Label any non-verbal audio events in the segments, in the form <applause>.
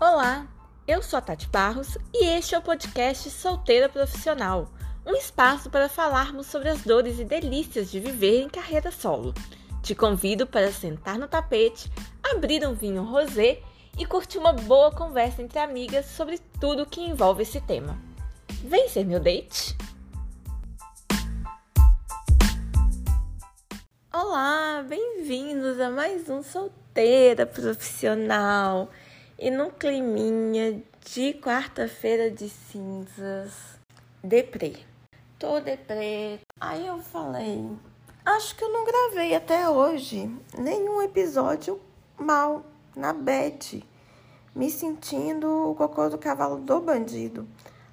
Olá, eu sou a Tati Barros e este é o podcast Solteira Profissional, um espaço para falarmos sobre as dores e delícias de viver em carreira solo. Te convido para sentar no tapete, abrir um vinho rosé e curtir uma boa conversa entre amigas sobre tudo que envolve esse tema. Vem ser meu date? Olá, bem-vindos a mais um Solteira Profissional. E no climinha de quarta-feira de cinzas, deprê. Tô deprê. Aí eu falei, acho que eu não gravei até hoje nenhum episódio mal, na bed, me sentindo o cocô do cavalo do bandido.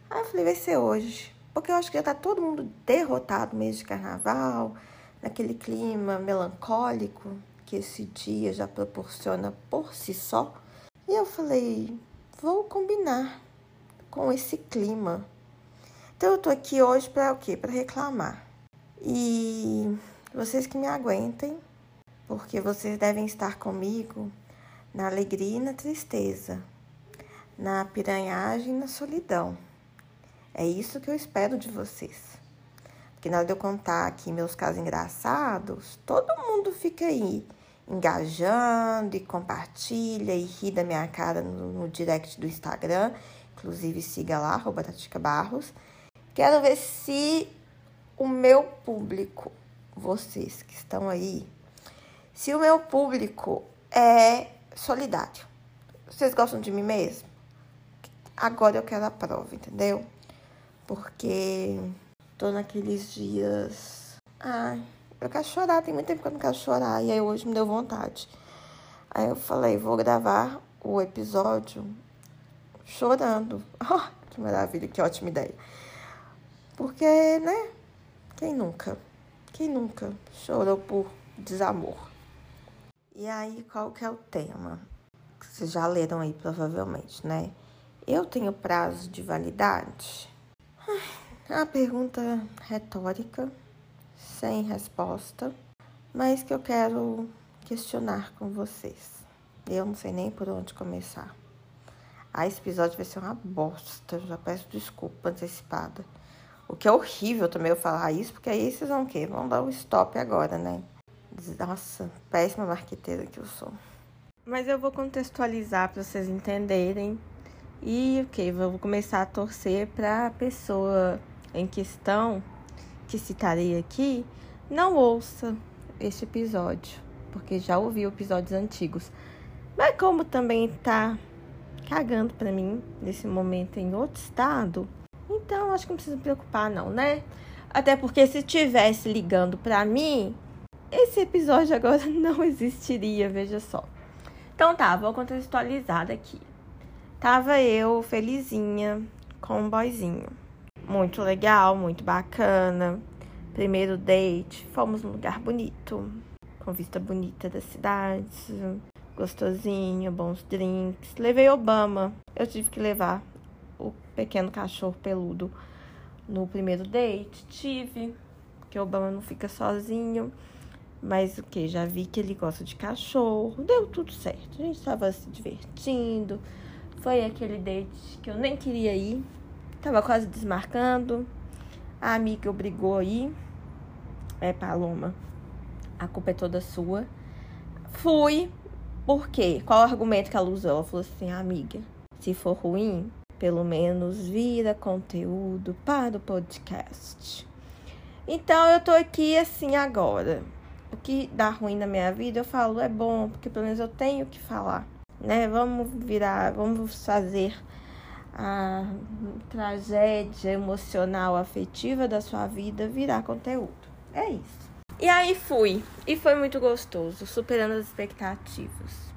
Aí eu falei, vai ser hoje. Porque eu acho que já tá todo mundo derrotado mês de carnaval, naquele clima melancólico que esse dia já proporciona por si só. E eu falei, vou combinar com esse clima. Então eu tô aqui hoje para o quê? Para reclamar. E vocês que me aguentem, porque vocês devem estar comigo na alegria e na tristeza, na piranhagem e na solidão. É isso que eu espero de vocês. Porque na hora de eu contar aqui meus casos engraçados, todo mundo fica aí engajando e compartilha e ri da minha cara no, no direct do Instagram. Inclusive, siga lá, arroba Tatica Barros. Quero ver se o meu público, vocês que estão aí, se o meu público é solidário. Vocês gostam de mim mesmo? Agora eu quero a prova, entendeu? Porque tô naqueles dias. Ai, eu quero chorar, tem muito tempo que eu não quero chorar. E aí hoje me deu vontade. Aí eu falei, vou gravar o episódio chorando. Oh, <laughs> que maravilha, que ótima ideia. Porque, né? Quem nunca? Quem nunca chorou por desamor? E aí, qual que é o tema? Vocês já leram aí, provavelmente, né? Eu tenho prazo de validade? É uma pergunta retórica sem resposta, mas que eu quero questionar com vocês. Eu não sei nem por onde começar. Ah, esse episódio vai ser uma bosta, já peço desculpa antecipada. O que é horrível também eu falar isso, porque aí vocês vão o quê? Vão dar o um stop agora, né? Nossa, péssima marqueteira que eu sou. Mas eu vou contextualizar para vocês entenderem. E o que? Vou começar a torcer para a pessoa em questão que citarei aqui não ouça este episódio, porque já ouvi episódios antigos. Mas como também tá cagando para mim nesse momento em outro estado, então acho que não precisa me preocupar não, né? Até porque se tivesse ligando para mim, esse episódio agora <laughs> não existiria, veja só. Então tá, vou contextualizar aqui. Tava eu felizinha com um boyzinho. Muito legal, muito bacana. Primeiro date, fomos num lugar bonito, com vista bonita da cidade, gostosinho, bons drinks. Levei Obama. Eu tive que levar o pequeno cachorro peludo no primeiro date. Tive, porque Obama não fica sozinho. Mas o que? Já vi que ele gosta de cachorro. Deu tudo certo. A gente estava se divertindo. Foi aquele date que eu nem queria ir. Tava quase desmarcando. A amiga obrigou a ir. É, Paloma. A culpa é toda sua. Fui. Por quê? Qual o argumento que ela usou? Ela falou assim, amiga, se for ruim, pelo menos vira conteúdo para o podcast. Então eu tô aqui assim agora. O que dá ruim na minha vida, eu falo é bom, porque pelo menos eu tenho que falar, né? Vamos virar, vamos fazer a tragédia emocional, afetiva da sua vida virar conteúdo. É isso. E aí fui. E foi muito gostoso, superando as expectativas.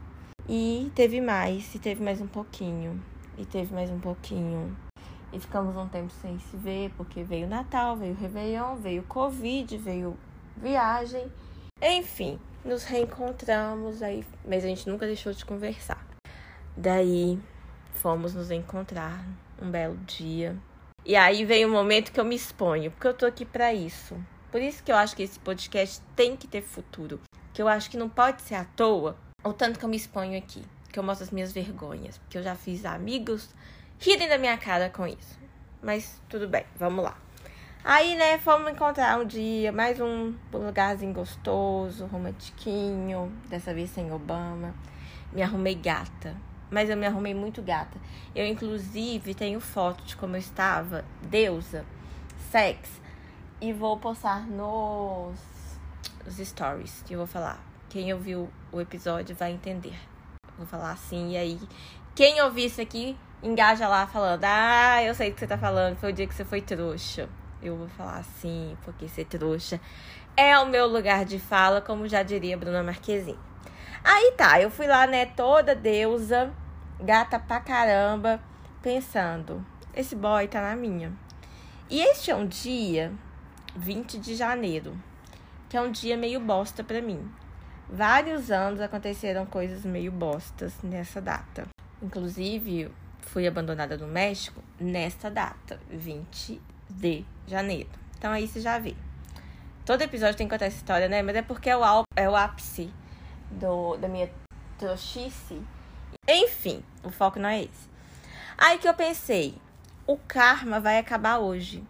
E teve mais, e teve mais um pouquinho. E teve mais um pouquinho. E ficamos um tempo sem se ver, porque veio Natal, veio Réveillon, veio Covid, veio viagem. Enfim, nos reencontramos aí, mas a gente nunca deixou de conversar. Daí fomos nos encontrar um belo dia. E aí vem o momento que eu me exponho, porque eu tô aqui para isso. Por isso que eu acho que esse podcast tem que ter futuro. Que eu acho que não pode ser à toa o tanto que eu me exponho aqui. que eu mostro as minhas vergonhas, porque eu já fiz amigos rirem da minha cara com isso. Mas tudo bem, vamos lá. Aí, né, fomos encontrar um dia, mais um lugarzinho gostoso, romantiquinho, dessa vez sem Obama. Me arrumei gata, mas eu me arrumei muito gata. Eu, inclusive, tenho foto de como eu estava, deusa, sex, e vou postar nos, stories. E vou falar. Quem ouviu o episódio vai entender. Vou falar assim, e aí, quem ouvir isso aqui, engaja lá falando: Ah, eu sei o que você tá falando, foi o dia que você foi trouxa. Eu vou falar assim, porque ser trouxa é o meu lugar de fala, como já diria Bruna Marquezine. Aí tá, eu fui lá, né, toda deusa, gata pra caramba, pensando: esse boy tá na minha. E este é um dia, 20 de janeiro, que é um dia meio bosta pra mim. Vários anos aconteceram coisas meio bostas nessa data. Inclusive, fui abandonada no México nesta data, 20 de janeiro. Então aí você já vê. Todo episódio tem que contar essa história, né? Mas é porque é o, é o ápice do, da minha trouxice. Enfim, o foco não é esse. Aí que eu pensei, o karma vai acabar hoje.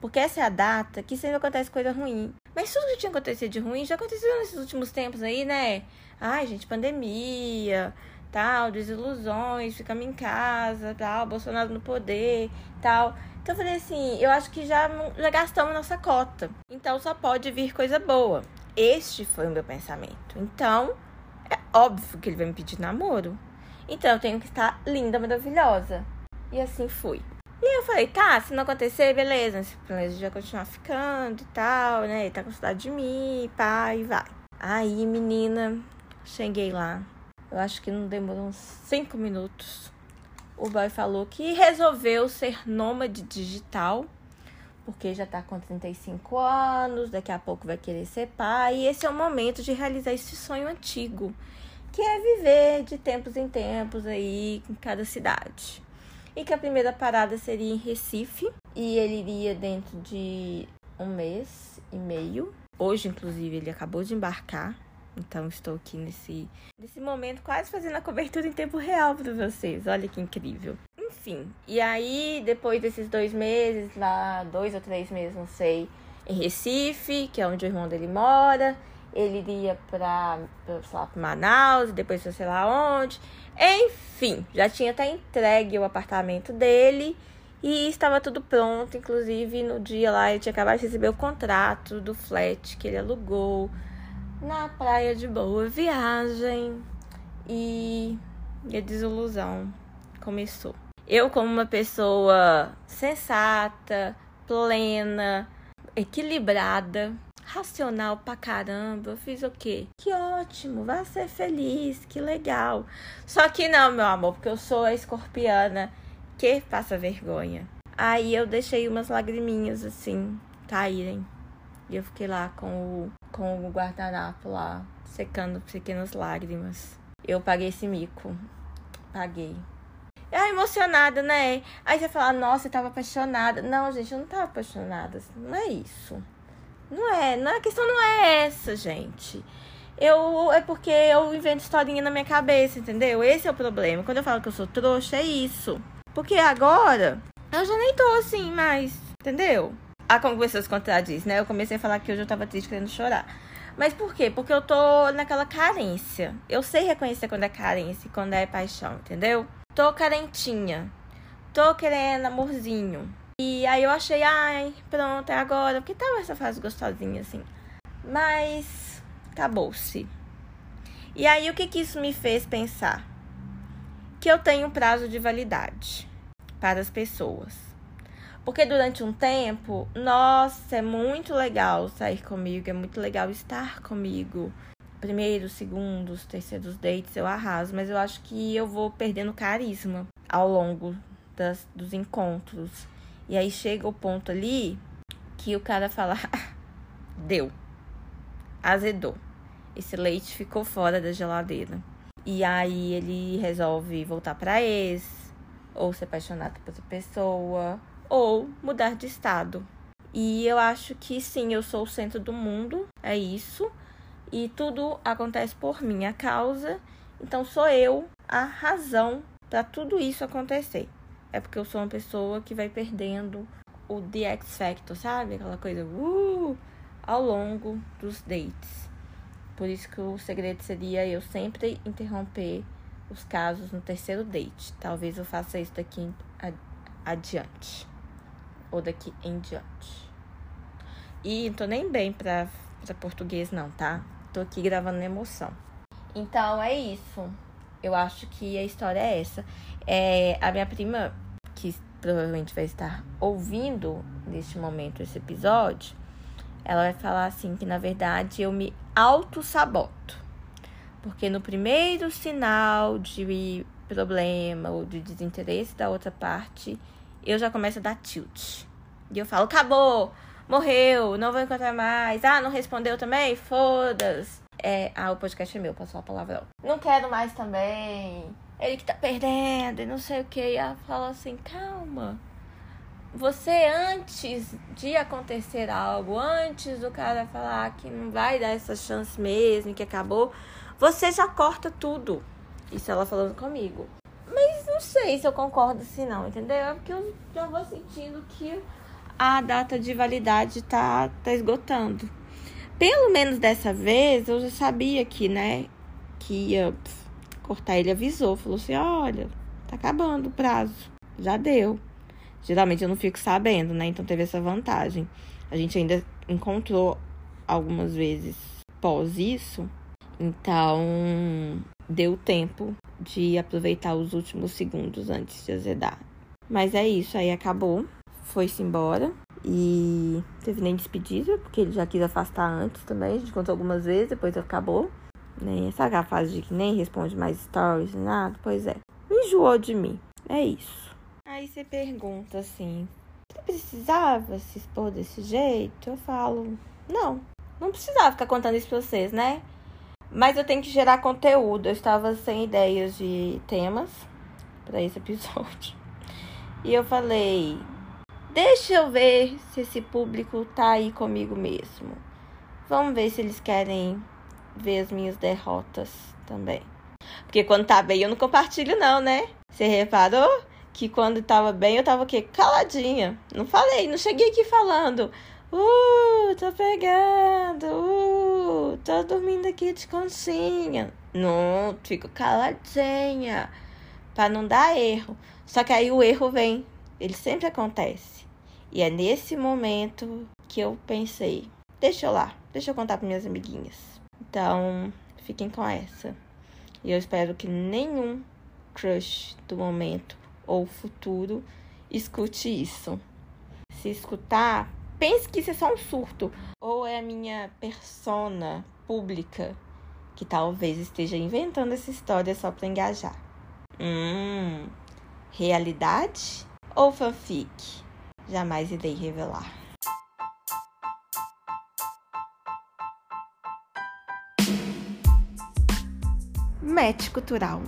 Porque essa é a data que sempre acontece coisa ruim. Mas tudo que tinha acontecido de ruim já aconteceu nesses últimos tempos aí, né? Ai, gente, pandemia, tal, desilusões, ficamos em casa, tal, Bolsonaro no poder, tal. Então eu falei assim, eu acho que já, já gastamos nossa cota. Então só pode vir coisa boa. Este foi o meu pensamento. Então, é óbvio que ele vai me pedir namoro. Então eu tenho que estar linda, maravilhosa. E assim fui. E eu falei, tá, se não acontecer, beleza. Se planeja já continuar ficando e tal, né? Ele tá com saudade de mim, pá, e vai. Aí, menina, cheguei lá. Eu acho que não demorou uns 5 minutos o boy falou que resolveu ser nômade digital, porque já tá com 35 anos, daqui a pouco vai querer ser pai, e esse é o momento de realizar esse sonho antigo, que é viver de tempos em tempos aí em cada cidade. E que a primeira parada seria em Recife, e ele iria dentro de um mês e meio. Hoje, inclusive, ele acabou de embarcar. Então estou aqui nesse, nesse momento quase fazendo a cobertura em tempo real para vocês. Olha que incrível. Enfim, e aí depois desses dois meses, lá dois ou três meses, não sei, em Recife, que é onde o irmão dele mora, ele iria para, sei lá, pra Manaus, depois pra sei lá onde. Enfim, já tinha até entregue o apartamento dele e estava tudo pronto. Inclusive, no dia lá, ele tinha acabado de receber o contrato do flat que ele alugou na praia de boa viagem e a desilusão começou. Eu, como uma pessoa sensata, plena, equilibrada, racional pra caramba, eu fiz o quê? Que ótimo, vai ser feliz, que legal. Só que não, meu amor, porque eu sou a escorpiana que passa vergonha. Aí eu deixei umas lagriminhas assim caírem. E eu fiquei lá com o, com o guardanapo lá, secando pequenas lágrimas. Eu paguei esse mico. Paguei. É emocionada, né? Aí você fala, nossa, eu tava apaixonada. Não, gente, eu não tava apaixonada. Não é isso. Não é, não, a questão não é essa, gente. Eu é porque eu invento historinha na minha cabeça, entendeu? Esse é o problema. Quando eu falo que eu sou trouxa, é isso. Porque agora eu já nem tô assim mais, entendeu? Como você se contradiz, né? Eu comecei a falar que hoje eu tava triste querendo chorar. Mas por quê? Porque eu tô naquela carência. Eu sei reconhecer quando é carência e quando é paixão, entendeu? Tô carentinha. Tô querendo amorzinho. E aí eu achei, ai, pronto, é agora. Porque tava essa fase gostosinha, assim. Mas acabou-se. E aí o que que isso me fez pensar? Que eu tenho um prazo de validade para as pessoas. Porque durante um tempo, nossa, é muito legal sair comigo, é muito legal estar comigo. Primeiros, segundos, terceiros dates eu arraso, mas eu acho que eu vou perdendo carisma ao longo das, dos encontros. E aí chega o ponto ali que o cara fala: <laughs> deu, azedou. Esse leite ficou fora da geladeira. E aí ele resolve voltar para ex, ou se apaixonar por outra pessoa, ou mudar de estado. E eu acho que sim, eu sou o centro do mundo, é isso. E tudo acontece por minha causa. Então sou eu a razão para tudo isso acontecer. É porque eu sou uma pessoa que vai perdendo o The X Factor, sabe? Aquela coisa uh, ao longo dos dates. Por isso que o segredo seria eu sempre interromper os casos no terceiro date. Talvez eu faça isso daqui adiante. Ou daqui em diante. E não tô nem bem pra, pra português, não, tá? Tô aqui gravando na emoção. Então é isso. Eu acho que a história é essa. É, a minha prima, que provavelmente vai estar ouvindo neste momento esse episódio, ela vai falar assim que na verdade eu me auto-saboto. Porque no primeiro sinal de problema ou de desinteresse da outra parte, eu já começo a dar tilt. E eu falo, acabou, morreu, não vou encontrar mais. Ah, não respondeu também? Foda-se. É, ah, o podcast é meu, passou a palavra. Não quero mais também. Ele que tá perdendo e não sei o que. E ela fala assim, calma. Você, antes de acontecer algo, antes do cara falar que não vai dar essa chance mesmo, que acabou, você já corta tudo. Isso ela falando comigo. Mas não sei se eu concordo assim não, entendeu? É porque eu já vou sentindo que a data de validade tá, tá esgotando. Pelo menos dessa vez eu já sabia que, né, que ia cortar. Ele avisou, falou assim: olha, tá acabando o prazo, já deu. Geralmente eu não fico sabendo, né? Então teve essa vantagem. A gente ainda encontrou algumas vezes pós isso então, deu tempo de aproveitar os últimos segundos antes de azedar. Mas é isso, aí acabou, foi-se embora e teve nem despedida, porque ele já quis afastar antes também. A gente contou algumas vezes, depois acabou. Nem essa fase de que nem responde mais stories, nada. Pois é, enjoou de mim. É isso. Aí você pergunta assim: você precisava se expor desse jeito? Eu falo: não, não precisava ficar contando isso pra vocês, né? Mas eu tenho que gerar conteúdo. Eu estava sem ideias de temas para esse episódio. <laughs> E eu falei: deixa eu ver se esse público tá aí comigo mesmo. Vamos ver se eles querem ver as minhas derrotas também. Porque quando tá bem eu não compartilho, não, né? Você reparou que quando tava bem eu tava o quê? Caladinha. Não falei, não cheguei aqui falando. Uh, tô pegando. Uh, tô dormindo aqui de conchinha. Não, fico caladinha. Pra não dar erro. Só que aí o erro vem. Ele sempre acontece. E é nesse momento que eu pensei: deixa eu lá, deixa eu contar para minhas amiguinhas. Então, fiquem com essa. E eu espero que nenhum crush do momento ou futuro escute isso. Se escutar, pense que isso é só um surto. Ou é a minha persona pública que talvez esteja inventando essa história só para engajar. Hum, realidade ou fanfic? Jamais irei revelar. Match cultural.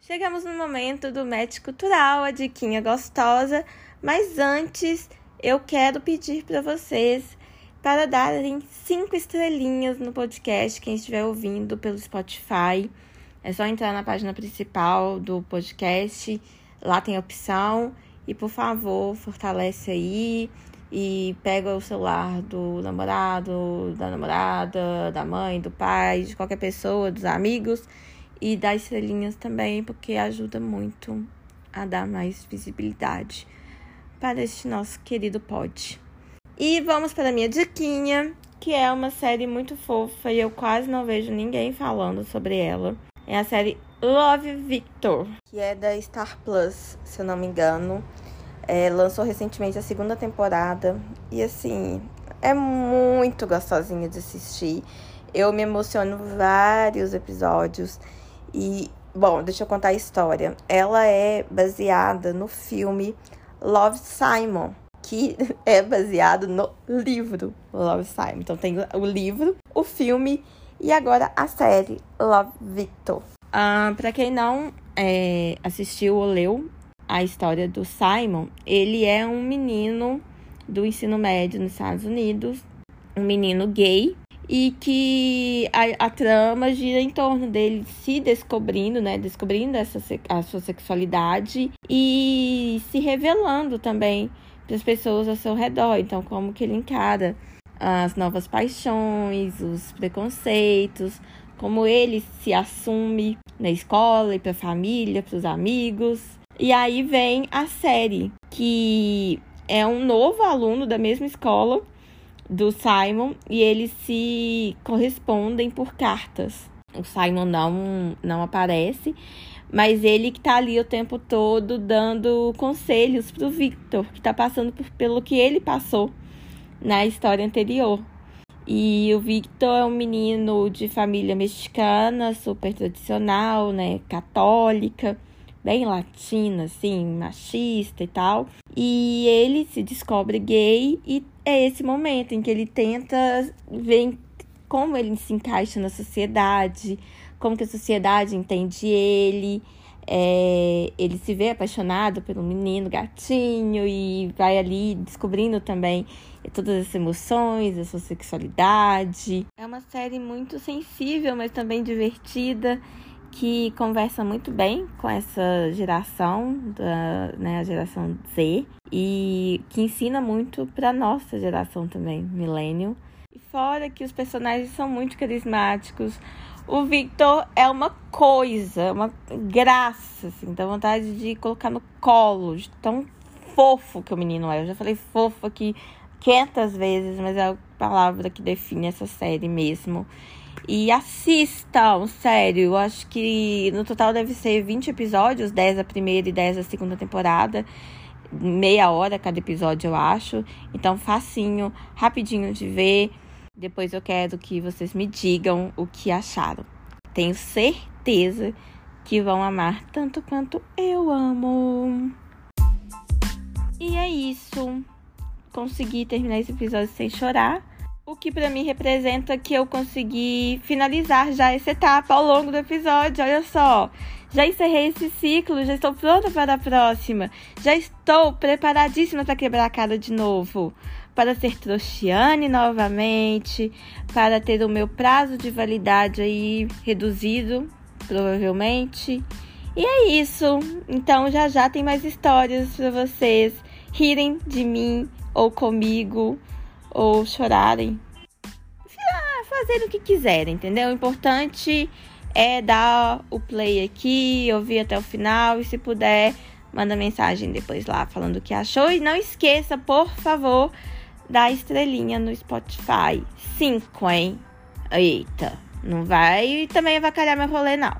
Chegamos no momento do match cultural, a diquinha gostosa, mas antes eu quero pedir para vocês para darem cinco estrelinhas no podcast, quem estiver ouvindo pelo Spotify. É só entrar na página principal do podcast, lá tem a opção. E por favor, fortalece aí e pega o celular do namorado, da namorada, da mãe, do pai, de qualquer pessoa, dos amigos e dar estrelinhas também, porque ajuda muito a dar mais visibilidade para este nosso querido pod. E vamos para a minha diquinha, que é uma série muito fofa e eu quase não vejo ninguém falando sobre ela. É a série Love Victor, que é da Star Plus, se eu não me engano. É, lançou recentemente a segunda temporada e assim, é muito gostosinha de assistir. Eu me emociono vários episódios e, bom, deixa eu contar a história. Ela é baseada no filme Love Simon, que <laughs> é baseado no livro Love Simon. Então tem o livro, o filme e agora a série Love Victor. Ah, para quem não é, assistiu ou leu a história do Simon, ele é um menino do ensino médio nos Estados Unidos, um menino gay e que a, a, trama gira em torno dele se descobrindo, né? Descobrindo essa, a sua sexualidade e se revelando também para as pessoas ao seu redor. Então, como que ele encara as novas paixões, os preconceitos, como ele se assume na escola e para a família, para os amigos. E aí vem a série, que é um novo aluno da mesma escola do Simon e eles se correspondem por cartas. O Simon não, não aparece, mas ele que tá ali o tempo todo dando conselhos pro Victor, que tá passando por, pelo que ele passou na história anterior. E o Victor é um menino de família mexicana, super tradicional, né, católica bem latina, assim, machista e tal. E ele se descobre gay e é esse momento em que ele tenta ver como ele se encaixa na sociedade, como que a sociedade entende ele. É, ele se vê apaixonado pelo menino gatinho e vai ali descobrindo também todas as emoções, a sua sexualidade. É uma série muito sensível, mas também divertida que conversa muito bem com essa geração, da, né, a geração Z, e que ensina muito para nossa geração também, millennial. E fora que os personagens são muito carismáticos, o Victor é uma coisa, uma graça, assim, dá vontade de colocar no colo, de tão fofo que o menino é. Eu já falei fofo aqui 500 vezes, mas é a palavra que define essa série mesmo. E assistam, sério. Eu acho que no total deve ser 20 episódios, 10 a primeira e 10 a segunda temporada. Meia hora cada episódio, eu acho. Então, facinho, rapidinho de ver. Depois eu quero que vocês me digam o que acharam. Tenho certeza que vão amar tanto quanto eu amo. E é isso. Consegui terminar esse episódio sem chorar o que para mim representa que eu consegui finalizar já essa etapa ao longo do episódio. Olha só, já encerrei esse ciclo, já estou pronta para a próxima, já estou preparadíssima para quebrar a cara de novo, para ser trouxiane novamente, para ter o meu prazo de validade aí reduzido, provavelmente. E é isso. Então já já tem mais histórias para vocês rirem de mim ou comigo ou chorarem. Fazerem o que quiserem, entendeu? O importante é dar o play aqui, ouvir até o final e se puder, manda mensagem depois lá falando o que achou. E não esqueça, por favor, da estrelinha no Spotify. Cinco, hein? Eita, não vai também avacalhar meu rolê, não.